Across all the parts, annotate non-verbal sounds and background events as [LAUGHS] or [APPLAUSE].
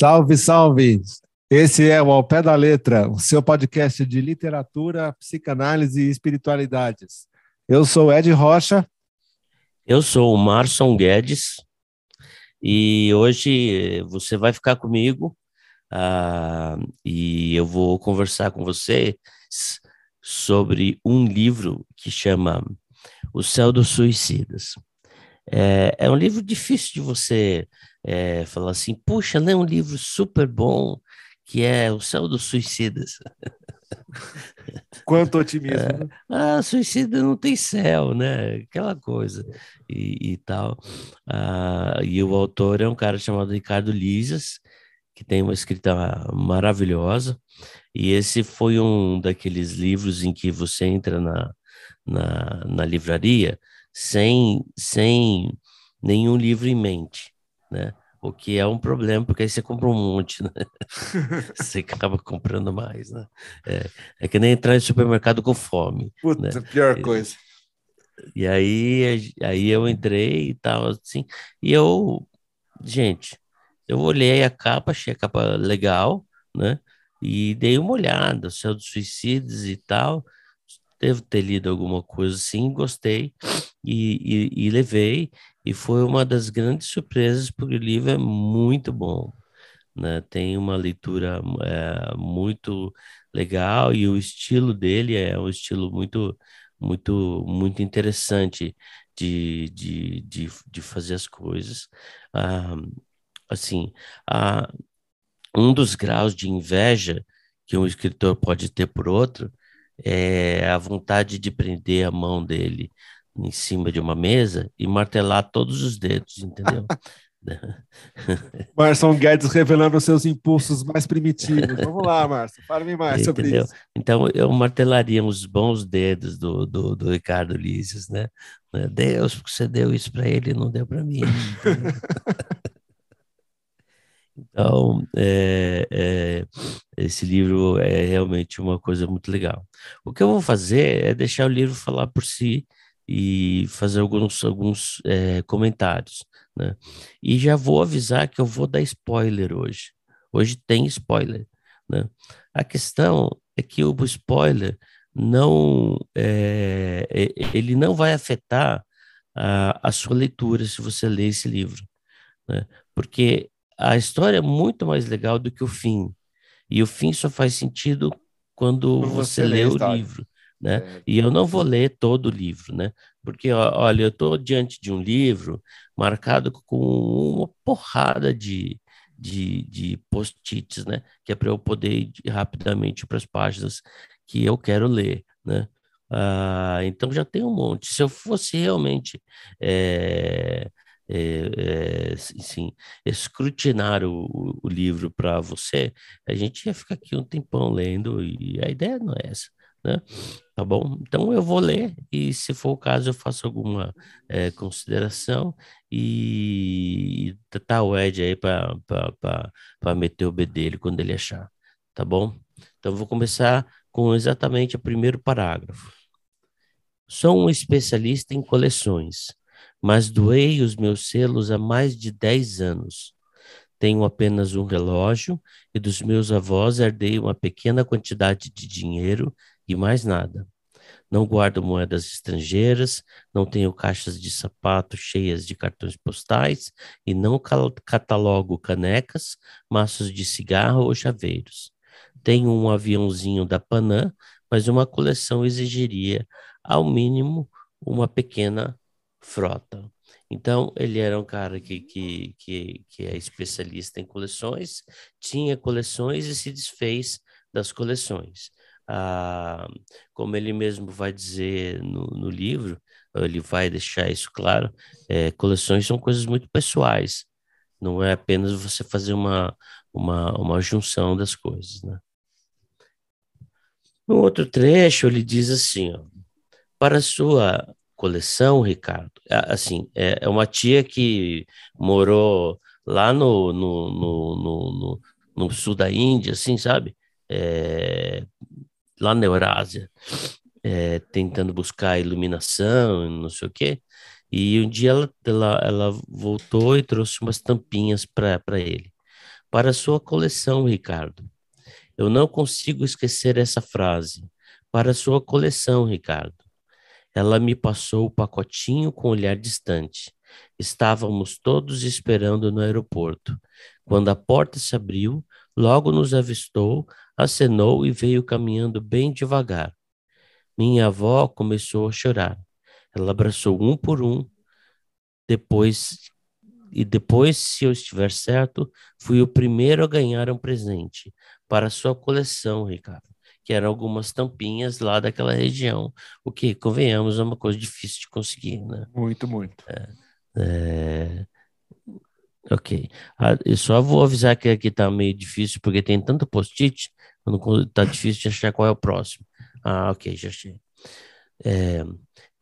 Salve, salve! Esse é o Ao Pé da Letra, o seu podcast de literatura, psicanálise e espiritualidades. Eu sou Ed Rocha. Eu sou o Marson Guedes e hoje você vai ficar comigo uh, e eu vou conversar com você sobre um livro que chama O Céu dos Suicidas. É, é um livro difícil de você é, falar assim, puxa, lê um livro super bom, que é O Céu dos Suicidas. [LAUGHS] Quanto otimismo. É, né? ah, suicida não tem céu, né? Aquela coisa e, e tal. Ah, e o autor é um cara chamado Ricardo Lisas, que tem uma escrita maravilhosa. E esse foi um daqueles livros em que você entra na, na, na livraria sem, sem nenhum livro em mente, né? O que é um problema, porque aí você compra um monte, né? [LAUGHS] você acaba comprando mais, né? É, é, que nem entrar em supermercado com fome. Puta, né? pior coisa. E, e aí, aí eu entrei e tal, assim, e eu, gente, eu olhei a capa, achei a capa legal, né? E dei uma olhada, Céu dos Suicidas e tal, devo ter lido alguma coisa assim, gostei e, e, e, levei, e foi uma das grandes surpresas, porque o livro é muito bom, né? tem uma leitura é, muito legal e o estilo dele é um estilo muito, muito, muito interessante de, de, de, de fazer as coisas. Ah, assim, ah, um dos graus de inveja que um escritor pode ter por outro é, a vontade de prender a mão dele em cima de uma mesa e martelar todos os dedos, entendeu? [LAUGHS] [LAUGHS] Marson Guedes revelando seus impulsos mais primitivos. Vamos lá, Márcio, fale-me mais sobre entendeu? isso. Então, eu martelaria os bons dedos do, do, do Ricardo Lícios, né? Deus, porque você deu isso para ele, não deu para mim. [LAUGHS] Então, é, é, esse livro é realmente uma coisa muito legal. O que eu vou fazer é deixar o livro falar por si e fazer alguns, alguns é, comentários. Né? E já vou avisar que eu vou dar spoiler hoje. Hoje tem spoiler. Né? A questão é que o spoiler não é, ele não vai afetar a, a sua leitura se você ler esse livro. Né? Porque a história é muito mais legal do que o fim. E o fim só faz sentido quando, você, você lê o livro. Né? E eu não vou ler todo o livro, né? Porque, olha, eu estou diante de um livro marcado com uma porrada de, de, de post-its, né? Que é para eu poder ir rapidamente para as páginas que eu quero ler, né? Ah, então já tem um monte. Se eu fosse realmente é, é, é, assim, escrutinar o, o livro para você, a gente ia ficar aqui um tempão lendo e a ideia não é essa. Né? Tá bom? Então eu vou ler e, se for o caso, eu faço alguma é, consideração e tá o Ed aí para meter o B dele quando ele achar. Tá bom? Então vou começar com exatamente o primeiro parágrafo. Sou um especialista em coleções mas doei os meus selos há mais de dez anos. Tenho apenas um relógio e dos meus avós herdei uma pequena quantidade de dinheiro e mais nada. Não guardo moedas estrangeiras, não tenho caixas de sapato cheias de cartões postais e não catalogo canecas, maços de cigarro ou chaveiros. Tenho um aviãozinho da Panam, mas uma coleção exigiria, ao mínimo, uma pequena frota. Então, ele era um cara que, que, que, que é especialista em coleções, tinha coleções e se desfez das coleções. Ah, como ele mesmo vai dizer no, no livro, ele vai deixar isso claro, é, coleções são coisas muito pessoais, não é apenas você fazer uma, uma, uma junção das coisas, né? No outro trecho, ele diz assim, ó, para sua coleção, Ricardo, assim, é, é uma tia que morou lá no, no, no, no, no sul da Índia, assim, sabe? É, lá na Eurásia, é, tentando buscar iluminação, não sei o quê. E um dia ela, ela, ela voltou e trouxe umas tampinhas para ele. Para sua coleção, Ricardo. Eu não consigo esquecer essa frase. Para sua coleção, Ricardo. Ela me passou o pacotinho com olhar distante. Estávamos todos esperando no aeroporto. Quando a porta se abriu, logo nos avistou, acenou e veio caminhando bem devagar. Minha avó começou a chorar. Ela abraçou um por um. Depois e depois, se eu estiver certo, fui o primeiro a ganhar um presente para sua coleção, Ricardo, que eram algumas tampinhas lá daquela região, o que, convenhamos, é uma coisa difícil de conseguir, né? Muito, muito. É, é... Ok. Ah, eu só vou avisar que aqui tá meio difícil, porque tem tanto post-it, tá difícil de achar qual é o próximo. Ah, ok, já achei. É,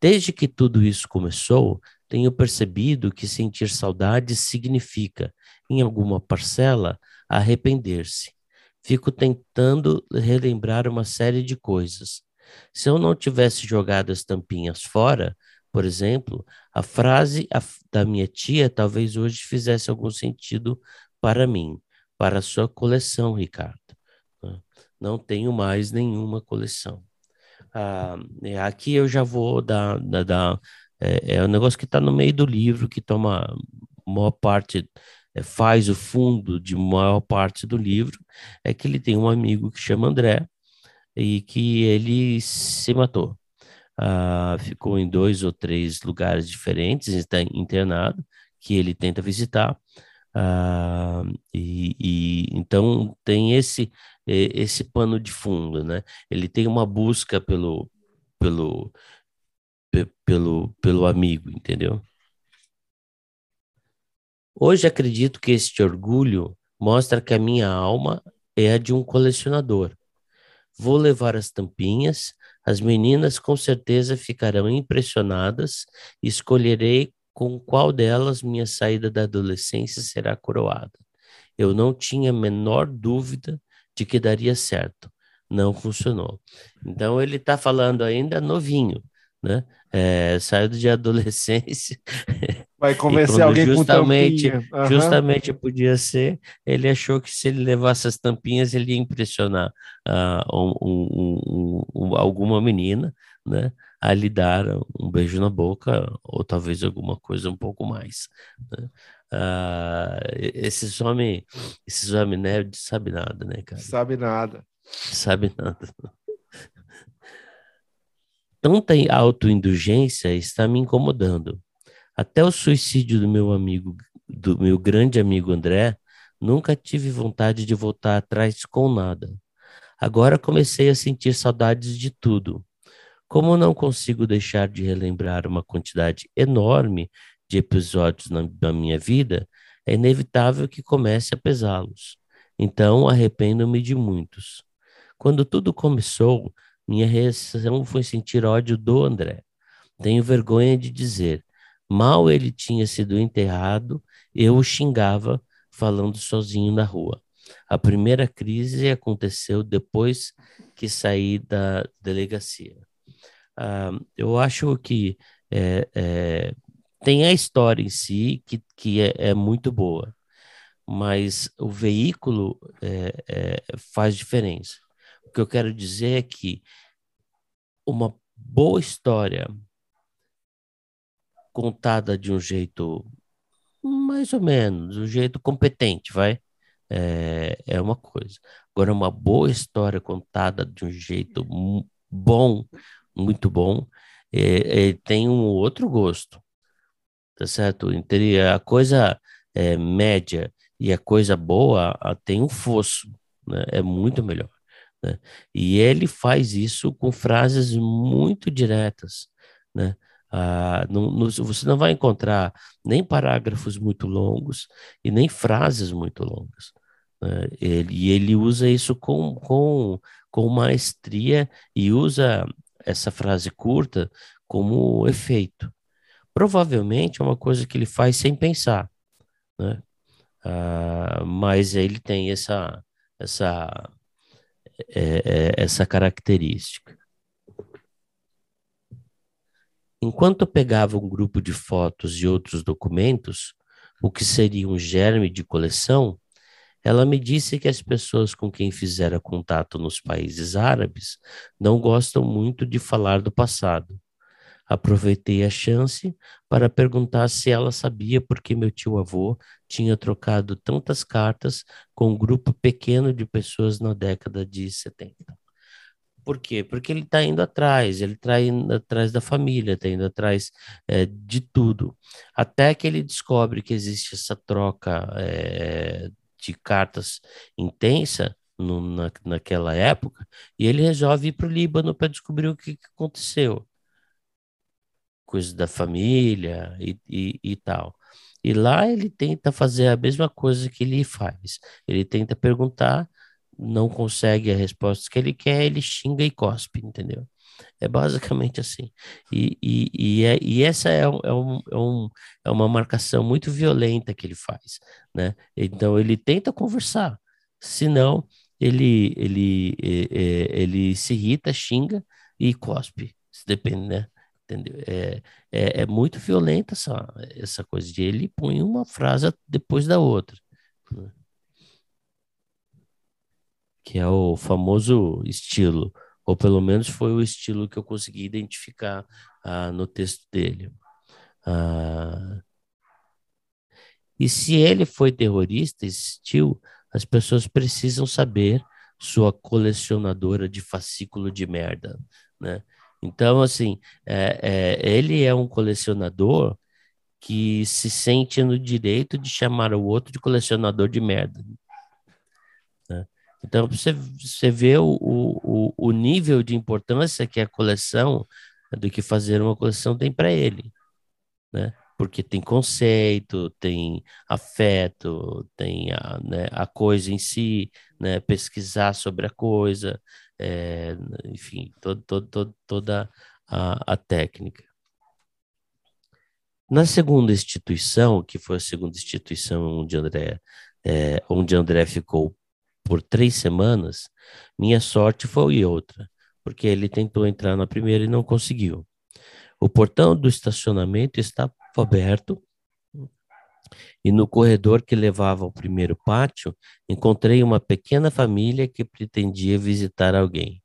desde que tudo isso começou, tenho percebido que sentir saudade significa, em alguma parcela, arrepender-se. Fico tentando relembrar uma série de coisas. Se eu não tivesse jogado as tampinhas fora, por exemplo, a frase da minha tia talvez hoje fizesse algum sentido para mim, para a sua coleção, Ricardo. Né? Não tenho mais nenhuma coleção. Ah, é, aqui eu já vou dar, dar, dar é, é um negócio que está no meio do livro, que toma maior parte, é, faz o fundo de maior parte do livro, é que ele tem um amigo que chama André e que ele se matou. Ah, ficou em dois ou três lugares diferentes, está internado, que ele tenta visitar. Ah, e, e, então tem esse esse pano de fundo, né? Ele tem uma busca pelo pelo pelo, pelo amigo, entendeu? Hoje acredito que este orgulho mostra que a minha alma é a de um colecionador. Vou levar as tampinhas, as meninas com certeza ficarão impressionadas escolherei com qual delas minha saída da adolescência será coroada. Eu não tinha a menor dúvida de que daria certo. Não funcionou. Então ele está falando ainda novinho, né? É, saiu de adolescência. [LAUGHS] Vai convencer alguém justamente, com tampinha. Uhum. Justamente podia ser, ele achou que se ele levasse as tampinhas, ele ia impressionar uh, um, um, um, alguma menina, né? A lhe dar um beijo na boca, ou talvez alguma coisa um pouco mais. Né? Uh, esses homens, esses homens nerds sabe nada, né, cara? Sabe nada. Sabe nada tanta autoindulgência está me incomodando. Até o suicídio do meu amigo, do meu grande amigo André, nunca tive vontade de voltar atrás com nada. Agora comecei a sentir saudades de tudo. Como não consigo deixar de relembrar uma quantidade enorme de episódios na, na minha vida, é inevitável que comece a pesá-los. Então arrependo-me de muitos. Quando tudo começou, minha reação foi sentir ódio do André. Tenho vergonha de dizer. Mal ele tinha sido enterrado, eu o xingava falando sozinho na rua. A primeira crise aconteceu depois que saí da delegacia. Ah, eu acho que é, é, tem a história em si que, que é, é muito boa, mas o veículo é, é, faz diferença. O que eu quero dizer é que uma boa história contada de um jeito mais ou menos, um jeito competente, vai? É, é uma coisa. Agora, uma boa história contada de um jeito bom, muito bom, é, é, tem um outro gosto, tá certo? A coisa é, média e a coisa boa tem um fosso, né? É muito melhor. Né? E ele faz isso com frases muito diretas. Né? Ah, no, no, você não vai encontrar nem parágrafos muito longos e nem frases muito longas. Né? Ele, e ele usa isso com, com, com maestria e usa essa frase curta como efeito. Provavelmente é uma coisa que ele faz sem pensar, né? Ah, mas ele tem essa, essa é, é, essa característica. Enquanto pegava um grupo de fotos e outros documentos, o que seria um germe de coleção, Ela me disse que as pessoas com quem fizera contato nos países árabes não gostam muito de falar do passado. Aproveitei a chance para perguntar se ela sabia por que meu tio-avô tinha trocado tantas cartas com um grupo pequeno de pessoas na década de 70. Por quê? Porque ele está indo atrás, ele está indo atrás da família, está indo atrás é, de tudo. Até que ele descobre que existe essa troca é, de cartas intensa no, na, naquela época, e ele resolve ir para o Líbano para descobrir o que, que aconteceu. Coisas da família e, e, e tal. E lá ele tenta fazer a mesma coisa que ele faz. Ele tenta perguntar não consegue a resposta que ele quer, ele xinga e cospe, entendeu? É basicamente assim. E, e, e, é, e essa é, um, é, um, é, é uma marcação muito violenta que ele faz, né? Então ele tenta conversar, senão ele, ele, é, ele se irrita, xinga e cospe, se depende, né? Entendeu? É, é, é muito violenta essa, essa coisa de ele põe uma frase depois da outra. Né? Que é o famoso estilo, ou pelo menos foi o estilo que eu consegui identificar ah, no texto dele. Ah, e se ele foi terrorista, existiu, as pessoas precisam saber sua colecionadora de fascículo de merda, né? Então, assim, é, é, ele é um colecionador que se sente no direito de chamar o outro de colecionador de merda. Então, você, você vê o, o, o nível de importância que a coleção, do que fazer uma coleção tem para ele, né? Porque tem conceito, tem afeto, tem a, né, a coisa em si, né? pesquisar sobre a coisa, é, enfim, todo, todo, todo, toda a, a técnica. Na segunda instituição, que foi a segunda instituição onde André, é, onde André ficou por três semanas, minha sorte foi outra, porque ele tentou entrar na primeira e não conseguiu. O portão do estacionamento estava aberto e no corredor que levava ao primeiro pátio encontrei uma pequena família que pretendia visitar alguém,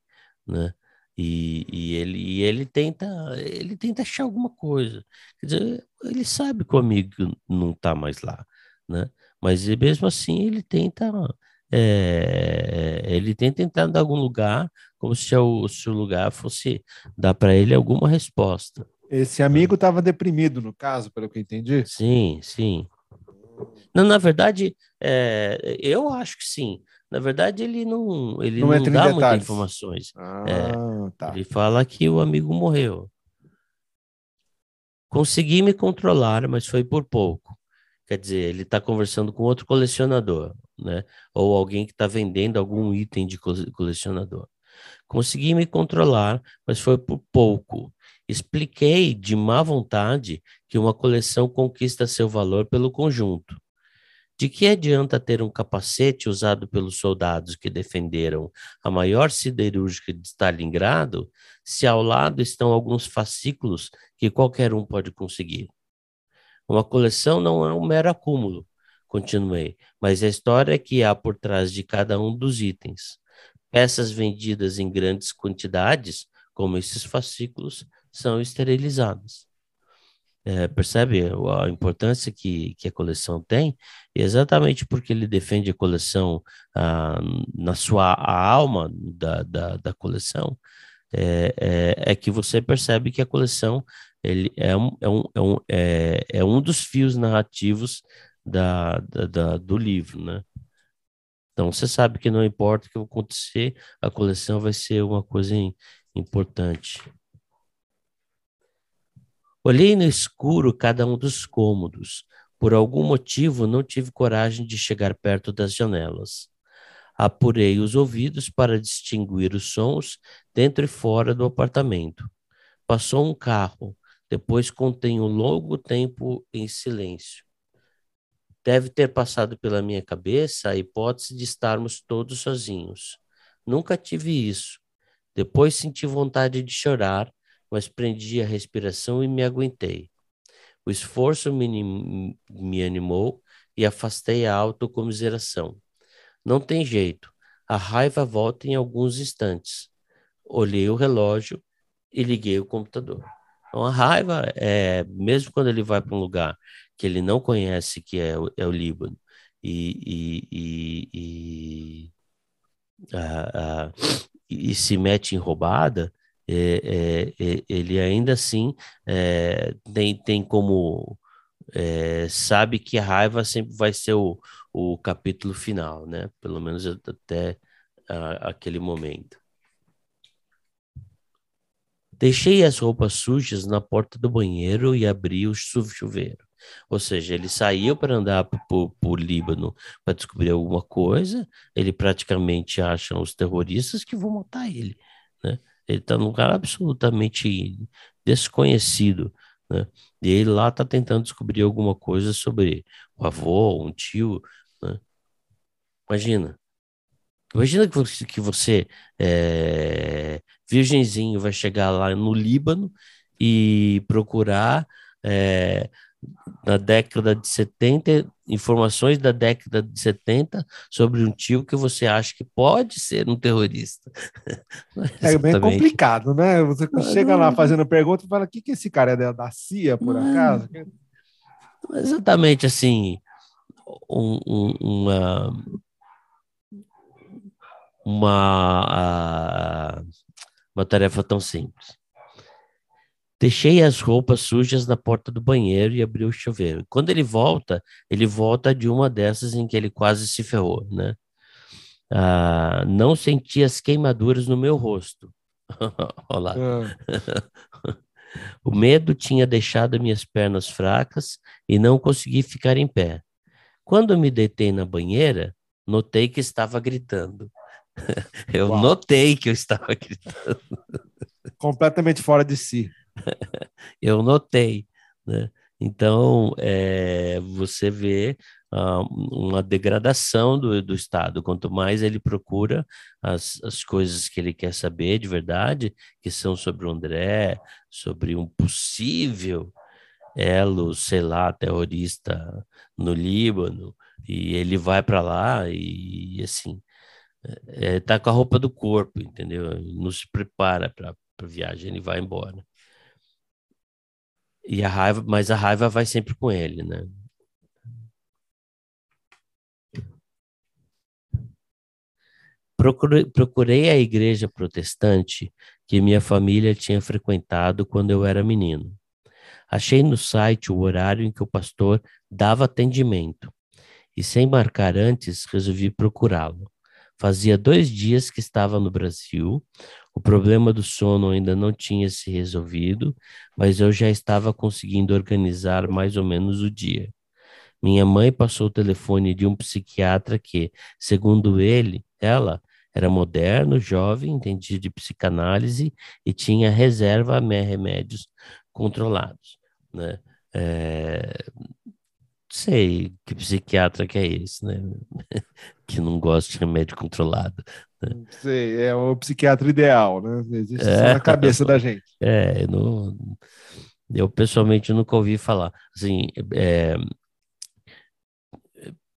né? E, e, ele, e ele tenta ele tenta achar alguma coisa. Quer dizer, ele sabe que o amigo não está mais lá, né? Mas mesmo assim ele tenta é, ele tenta entrar em algum lugar, como se o, se o lugar fosse dar para ele alguma resposta. Esse amigo estava deprimido, no caso, pelo que eu entendi? Sim, sim. Não, na verdade, é, eu acho que sim. Na verdade, ele não, ele não, não dá muitas informações. Ah, é, tá. Ele fala que o amigo morreu. Consegui me controlar, mas foi por pouco. Quer dizer, ele está conversando com outro colecionador né? Ou alguém que está vendendo algum item de colecionador. Consegui me controlar, mas foi por pouco. Expliquei de má vontade que uma coleção conquista seu valor pelo conjunto. De que adianta ter um capacete usado pelos soldados que defenderam a maior siderúrgica de Stalingrado se ao lado estão alguns fascículos que qualquer um pode conseguir? Uma coleção não é um mero acúmulo, Continuei. Mas a história que há por trás de cada um dos itens. Peças vendidas em grandes quantidades, como esses fascículos, são esterilizadas. É, percebe a importância que, que a coleção tem? E exatamente porque ele defende a coleção ah, na sua alma da, da, da coleção, é, é, é, que você percebe que a coleção ele é, um, é, um, é, um, é, é um dos fios narrativos da, da, da, do livro, né? Então você sabe que não importa o que acontecer, a coleção vai ser uma coisa importante. Olhei no escuro cada um dos cômodos. Por algum motivo não tive coragem de chegar perto das janelas. Apurei os ouvidos para distinguir os sons dentro e fora do apartamento. Passou um carro. Depois contei um longo tempo em silêncio. Deve ter passado pela minha cabeça a hipótese de estarmos todos sozinhos. Nunca tive isso. Depois senti vontade de chorar, mas prendi a respiração e me aguentei. O esforço me, me animou e afastei a autocomiseração. Não tem jeito. A raiva volta em alguns instantes. Olhei o relógio e liguei o computador. Então, a raiva, é, mesmo quando ele vai para um lugar que ele não conhece, que é o, é o Líbano, e, e, e, e, a, a, e se mete em roubada, é, é, é ele ainda assim é, tem, tem como. É, sabe que a raiva sempre vai ser o, o capítulo final, né? Pelo menos até a, aquele momento. Deixei as roupas sujas na porta do banheiro e abri o chuveiro. Ou seja, ele saiu para andar para o Líbano para descobrir alguma coisa, ele praticamente acha os terroristas que vão matar ele. Né? Ele está num lugar absolutamente desconhecido. Né? E ele lá está tentando descobrir alguma coisa sobre o avô, um tio. Né? Imagina, Imagina que você, é, virgenzinho, vai chegar lá no Líbano e procurar é, na década de 70, informações da década de 70 sobre um tio que você acha que pode ser um terrorista. É, [LAUGHS] é bem complicado, né? Você chega lá fazendo pergunta e fala: o que, que esse cara é da CIA, por não, acaso? Exatamente assim. Um, um, uma, uma, uma tarefa tão simples. Deixei as roupas sujas na porta do banheiro e abri o chuveiro. Quando ele volta, ele volta de uma dessas em que ele quase se ferrou, né? Ah, não senti as queimaduras no meu rosto. [LAUGHS] Olá. Ah. [LAUGHS] o medo tinha deixado minhas pernas fracas e não consegui ficar em pé. Quando me deitei na banheira, notei que estava gritando. [LAUGHS] eu Uau. notei que eu estava [LAUGHS] gritando. Completamente fora de si. [LAUGHS] eu notei, né? Então, é, você vê uh, uma degradação do, do Estado. Quanto mais ele procura as, as coisas que ele quer saber de verdade, que são sobre o André, sobre um possível elo, sei lá, terrorista no Líbano, e ele vai para lá e, assim, é, tá com a roupa do corpo, entendeu? Não se prepara para a viagem, ele vai embora. E a raiva, mas a raiva vai sempre com ele, né? Procurei, procurei a igreja protestante que minha família tinha frequentado quando eu era menino. Achei no site o horário em que o pastor dava atendimento e, sem marcar antes, resolvi procurá-lo. Fazia dois dias que estava no Brasil, o problema do sono ainda não tinha se resolvido, mas eu já estava conseguindo organizar mais ou menos o dia. Minha mãe passou o telefone de um psiquiatra que, segundo ele, ela, era moderno, jovem, entendia de psicanálise e tinha reserva a remédios controlados. Né? É, sei que psiquiatra que é esse, né? [LAUGHS] que não gosta de remédio controlado. Né? Sei, é o psiquiatra ideal, né? Existe é, na cabeça da gente. [LAUGHS] É, eu, não, eu pessoalmente nunca ouvi falar. Assim, é,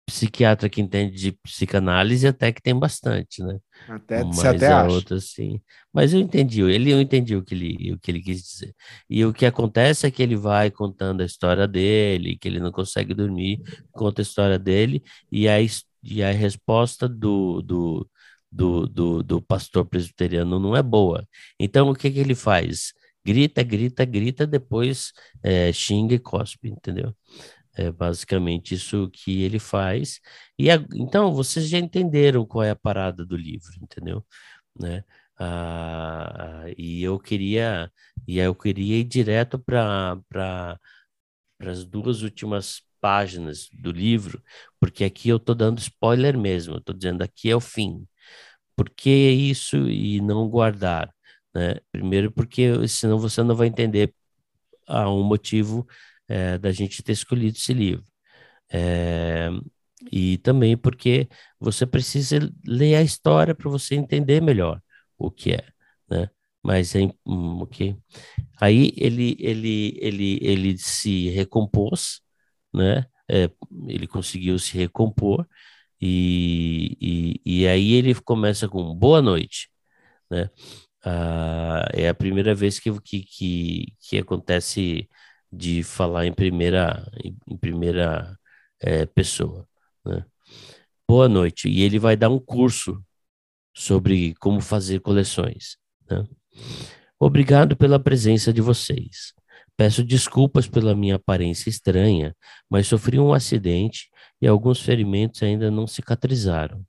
psiquiatra que entende de psicanálise até que tem bastante, né? Até, Mas até a acha. outra, sim. Mas eu entendi, ele eu entendi o que ele, o que ele quis dizer. E o que acontece é que ele vai contando a história dele, que ele não consegue dormir, conta a história dele, e a, e a resposta do, do, do, do, do pastor presbiteriano não é boa. Então, o que, que ele faz? Grita, grita, grita, depois é, xinga e cospe, entendeu? É basicamente isso que ele faz. E a, então vocês já entenderam qual é a parada do livro, entendeu? Né? Ah, e eu queria e eu queria ir direto para para as duas últimas páginas do livro, porque aqui eu estou dando spoiler mesmo, estou dizendo aqui é o fim. Por que isso e não guardar? Né? Primeiro, porque senão você não vai entender ah, um motivo é, da gente ter escolhido esse livro. É, e também porque você precisa ler a história para você entender melhor o que é, né? Mas é hum, ok. Aí ele ele ele ele se recompôs, né? É, ele conseguiu se recompor E, e, e aí ele começa com boa noite, né? Ah, é a primeira vez que, que, que, que acontece de falar em primeira, em, primeira é, pessoa, né? Boa noite. E ele vai dar um curso sobre como fazer coleções, né? Obrigado pela presença de vocês. Peço desculpas pela minha aparência estranha, mas sofri um acidente e alguns ferimentos ainda não cicatrizaram.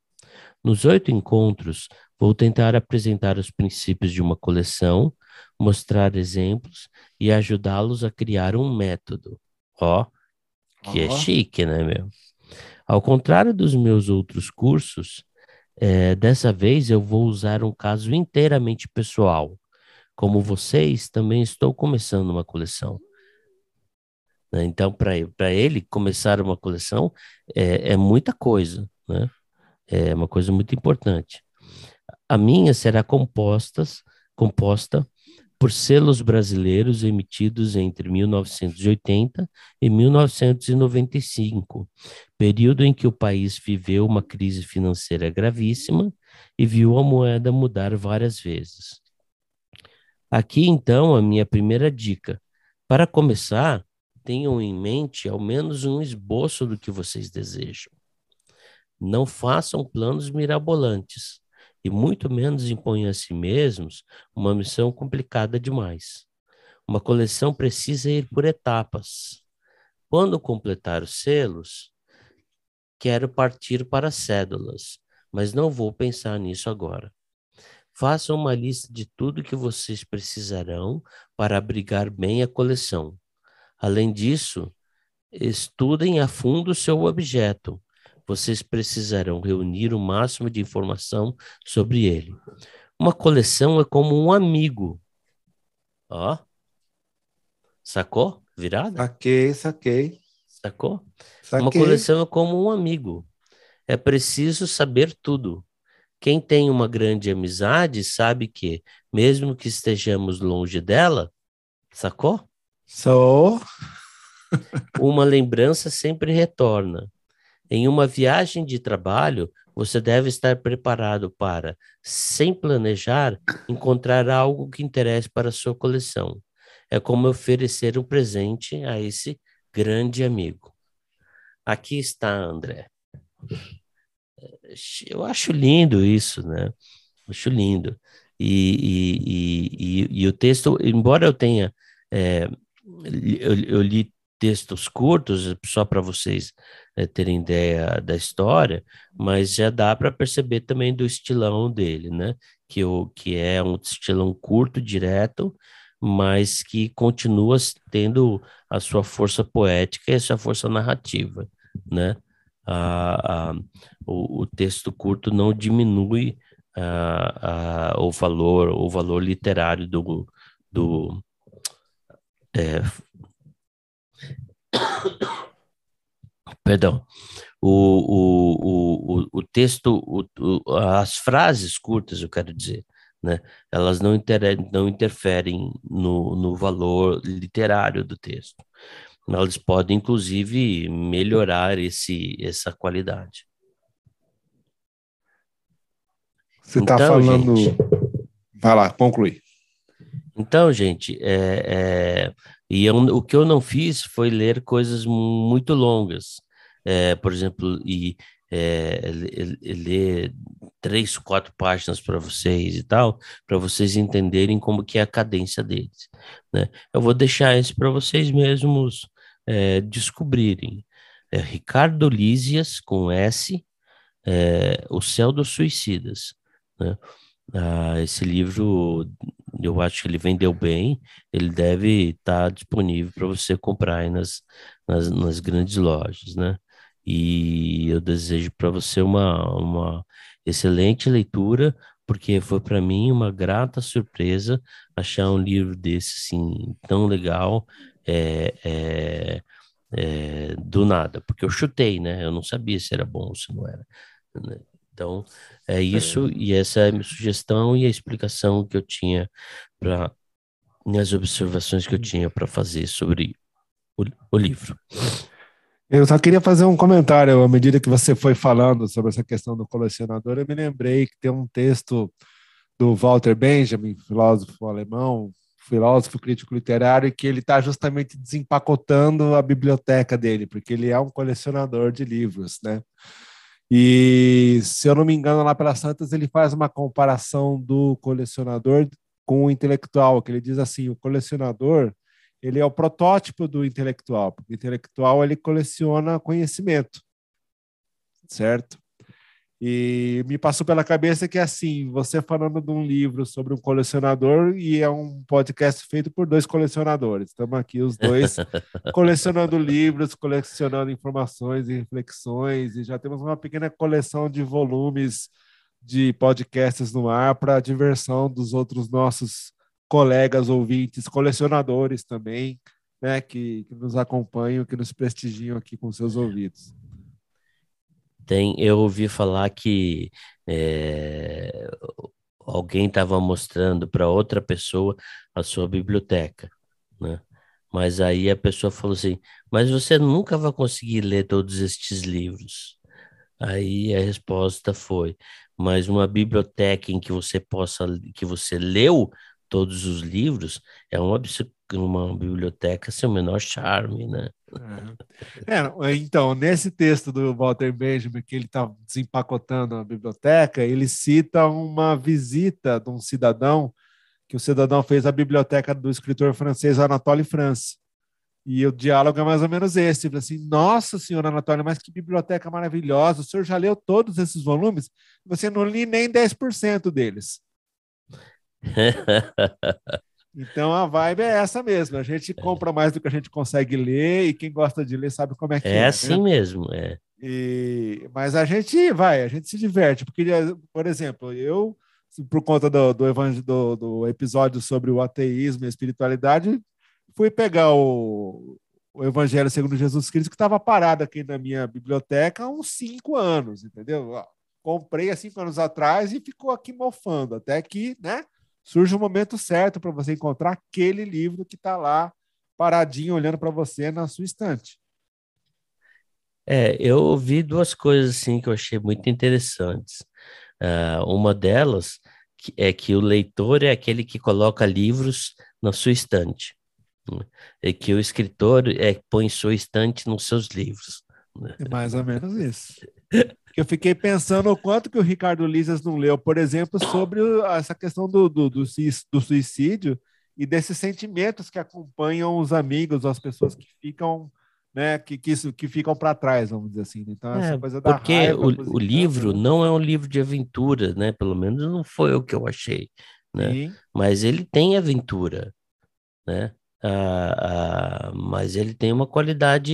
Nos oito encontros, vou tentar apresentar os princípios de uma coleção, mostrar exemplos e ajudá-los a criar um método. Ó, que oh. é chique, né, meu? Ao contrário dos meus outros cursos, é, dessa vez eu vou usar um caso inteiramente pessoal. Como vocês, também estou começando uma coleção. Né? Então, para ele começar uma coleção é, é muita coisa, né? É uma coisa muito importante. A minha será compostas, composta por selos brasileiros emitidos entre 1980 e 1995, período em que o país viveu uma crise financeira gravíssima e viu a moeda mudar várias vezes. Aqui então a minha primeira dica. Para começar, tenham em mente ao menos um esboço do que vocês desejam. Não façam planos mirabolantes e muito menos imponham a si mesmos uma missão complicada demais. Uma coleção precisa ir por etapas. Quando completar os selos, quero partir para cédulas, mas não vou pensar nisso agora. Façam uma lista de tudo que vocês precisarão para abrigar bem a coleção. Além disso, estudem a fundo o seu objeto. Vocês precisarão reunir o máximo de informação sobre ele. Uma coleção é como um amigo. Ó. Sacou? Virada? Saquei, saquei. Sacou? Saquei. Uma coleção é como um amigo. É preciso saber tudo. Quem tem uma grande amizade sabe que, mesmo que estejamos longe dela, sacou? Sou. uma lembrança sempre retorna. Em uma viagem de trabalho, você deve estar preparado para, sem planejar, encontrar algo que interesse para a sua coleção. É como oferecer um presente a esse grande amigo. Aqui está, André. Eu acho lindo isso, né? Acho lindo. E, e, e, e o texto, embora eu tenha é, eu, eu li textos curtos, só para vocês é, terem ideia da história, mas já dá para perceber também do estilão dele, né? Que, o, que é um estilão curto, direto, mas que continua tendo a sua força poética e a sua força narrativa, né? A, a, o, o texto curto não diminui a, o valor, o valor literário do, do, é, [COUGHS] perdão, o, o, o, o texto, o, as frases curtas, eu quero dizer, né? Elas não, inter, não interferem no, no valor literário do texto. Elas podem, inclusive, melhorar esse, essa qualidade. Você está então, falando. Gente, Vai lá, conclui. Então, gente, é, é, e eu, o que eu não fiz foi ler coisas muito longas, é, por exemplo, e é, ler três, quatro páginas para vocês e tal, para vocês entenderem como que é a cadência deles. Né? Eu vou deixar isso para vocês mesmos é, descobrirem. É Ricardo Lísias, com S, é, O Céu dos Suicidas. Né? Ah, esse livro, eu acho que ele vendeu bem, ele deve estar tá disponível para você comprar aí nas, nas, nas, grandes lojas, né? E eu desejo para você uma, uma excelente leitura, porque foi para mim uma grata surpresa achar um livro desse, assim, tão legal, é, é, é, do nada, porque eu chutei, né? Eu não sabia se era bom ou se não era. Né? Então, é isso, e essa é a minha sugestão e a explicação que eu tinha para as observações que eu tinha para fazer sobre o, o, livro. Eu só queria fazer um comentário. À medida que você foi falando sobre essa questão do colecionador, eu me lembrei que tem um texto do Walter Benjamin, filósofo alemão, filósofo crítico literário, que ele está justamente desempacotando a biblioteca dele, porque ele é um colecionador de livros, né? E, se eu não me engano, lá pelas Santas, ele faz uma comparação do colecionador com o intelectual, que ele diz assim, o colecionador, ele é o protótipo do intelectual, porque o intelectual, ele coleciona conhecimento, certo? E me passou pela cabeça que, assim, você falando de um livro sobre um colecionador e é um podcast feito por dois colecionadores. Estamos aqui os dois [LAUGHS] colecionando livros, colecionando informações e reflexões, e já temos uma pequena coleção de volumes de podcasts no ar para diversão dos outros nossos colegas ouvintes, colecionadores também, né, que, que nos acompanham, que nos prestigiam aqui com seus ouvidos. Tem, eu ouvi falar que é, alguém estava mostrando para outra pessoa a sua biblioteca, né? Mas aí a pessoa falou assim: Mas você nunca vai conseguir ler todos estes livros. Aí a resposta foi: Mas uma biblioteca em que você possa, que você leu todos os livros, é uma, uma biblioteca sem o menor charme, né? É. é. então, nesse texto do Walter Benjamin, que ele está desempacotando a biblioteca, ele cita uma visita de um cidadão, que o cidadão fez à biblioteca do escritor francês Anatole France. E o diálogo é mais ou menos esse. Ele assim, nossa senhora Anatole, mas que biblioteca maravilhosa, o senhor já leu todos esses volumes? Você não li nem 10% deles. Então a vibe é essa mesmo. A gente compra mais do que a gente consegue ler e quem gosta de ler sabe como é que é. É assim né? mesmo, é. E, mas a gente vai, a gente se diverte, porque, por exemplo, eu, por conta do, do, do, do episódio sobre o ateísmo e a espiritualidade, fui pegar o, o Evangelho segundo Jesus Cristo, que estava parado aqui na minha biblioteca há uns cinco anos, entendeu? Comprei há cinco anos atrás e ficou aqui mofando, até que, né? Surge o um momento certo para você encontrar aquele livro que está lá paradinho olhando para você na sua estante. É, eu ouvi duas coisas assim que eu achei muito interessantes. Uh, uma delas é que o leitor é aquele que coloca livros na sua estante, né? e que o escritor é põe sua estante nos seus livros. Né? É mais ou menos isso. Eu fiquei pensando o quanto que o Ricardo Lisas não leu, por exemplo, sobre essa questão do, do, do, do suicídio e desses sentimentos que acompanham os amigos, as pessoas que ficam né, que, que, que ficam para trás, vamos dizer assim. Então, essa é, coisa da Porque raiva, o, o livro não é um livro de aventura, né? Pelo menos não foi o que eu achei, né? Mas ele tem aventura, né? Ah, ah, mas ele tem uma qualidade,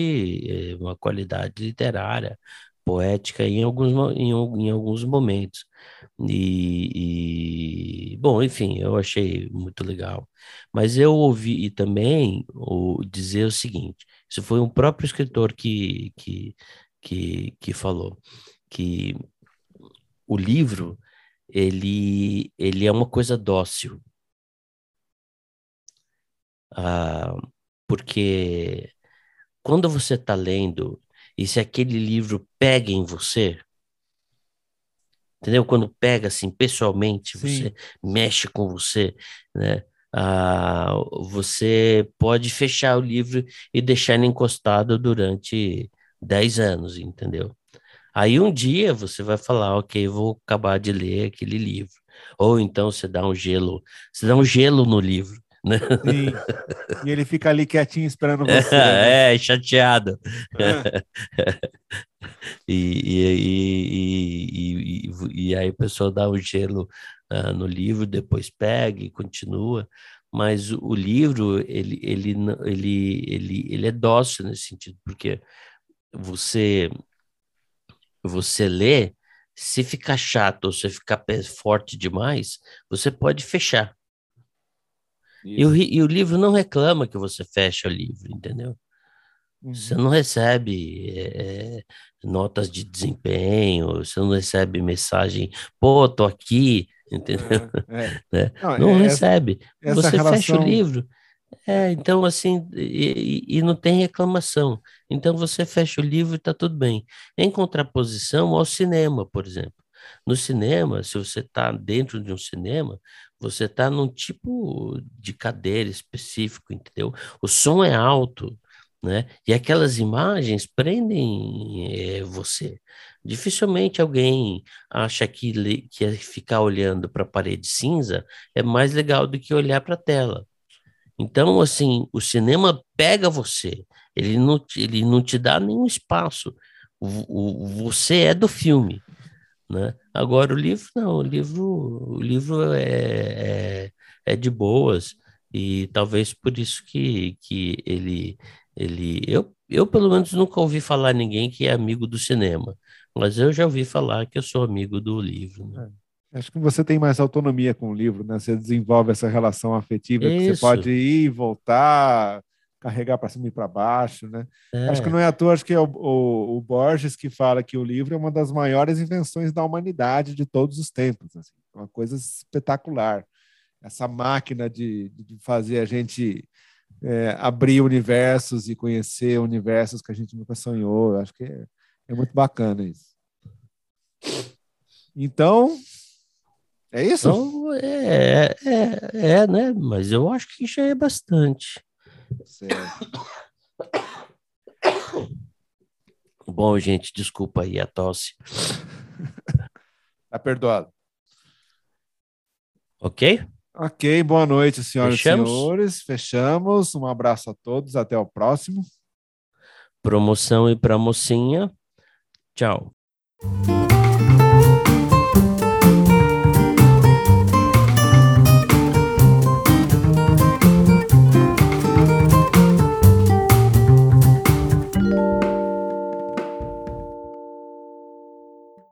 eh, uma qualidade literária, poética em alguns, em, em alguns momentos. E, e, bom, enfim, eu achei muito legal. Mas eu ouvi também o, dizer o seguinte: isso foi um próprio escritor que, que, que, que falou que o livro ele, ele é uma coisa dócil. Ah, porque quando você está lendo e se aquele livro pega em você, entendeu? Quando pega assim pessoalmente, Sim. você mexe com você, né? Ah, você pode fechar o livro e deixar ele encostado durante 10 anos, entendeu? Aí um dia você vai falar, ok, vou acabar de ler aquele livro. Ou então você dá um gelo, você dá um gelo no livro. Né? Sim. E ele fica ali quietinho esperando [LAUGHS] você. Né? É, chateado. É. [LAUGHS] e, e, e, e, e, aí o pessoal dá o gelo uh, no livro, depois pega e continua. Mas o livro, ele, ele, ele, ele, ele é dócil nesse sentido, porque você, você lê, se ficar chato ou se ficar forte demais, você pode fechar. E o, e o livro não reclama que você fecha o livro, entendeu? Uhum. Você não recebe é, notas de desempenho, você não recebe mensagem, pô, tô aqui, entendeu? É, é. [LAUGHS] Né? Não, não é, recebe. Essa, você relação... fecha o livro, É, então assim, e, e, não tem reclamação. Então você fecha o livro e está tudo bem. Em contraposição ao cinema, por exemplo. No cinema, se você está dentro de um cinema, você está num tipo de cadeira específico, entendeu? O som é alto, né? E aquelas imagens prendem é, você. Dificilmente alguém acha que, que ficar olhando para a parede cinza é mais legal do que olhar para a tela. Então, assim, o cinema pega você, ele não, ele não te dá nenhum espaço. O, o, você é do filme. Né? Agora o livro não, o livro, o livro é, é, é de boas e talvez por isso que, que ele, ele eu, eu pelo menos nunca ouvi falar ninguém que é amigo do cinema, mas eu já ouvi falar que eu sou amigo do livro. Né? É. Acho que você tem mais autonomia com o livro, né? Você desenvolve essa relação afetiva isso. que você pode ir e voltar, carregar para cima e para baixo, né? É. Acho que não é à toa, acho que é o, o, o, Borges que fala que o livro é uma das maiores invenções da humanidade de todos os tempos, assim, uma coisa espetacular. Essa máquina de, de fazer a gente é, abrir universos e conhecer universos que a gente nunca sonhou, acho que é, é muito bacana isso. Então, é isso? Então, é, é, é, né? Mas eu acho que já é bastante. Certo. Bom, gente, desculpa aí a tosse. Tá perdoado. Ok? Ok, boa noite, senhoras Fechamos? e senhores. Fechamos. Um abraço a todos. Até o próximo. Promoção e pra mocinha. Tchau.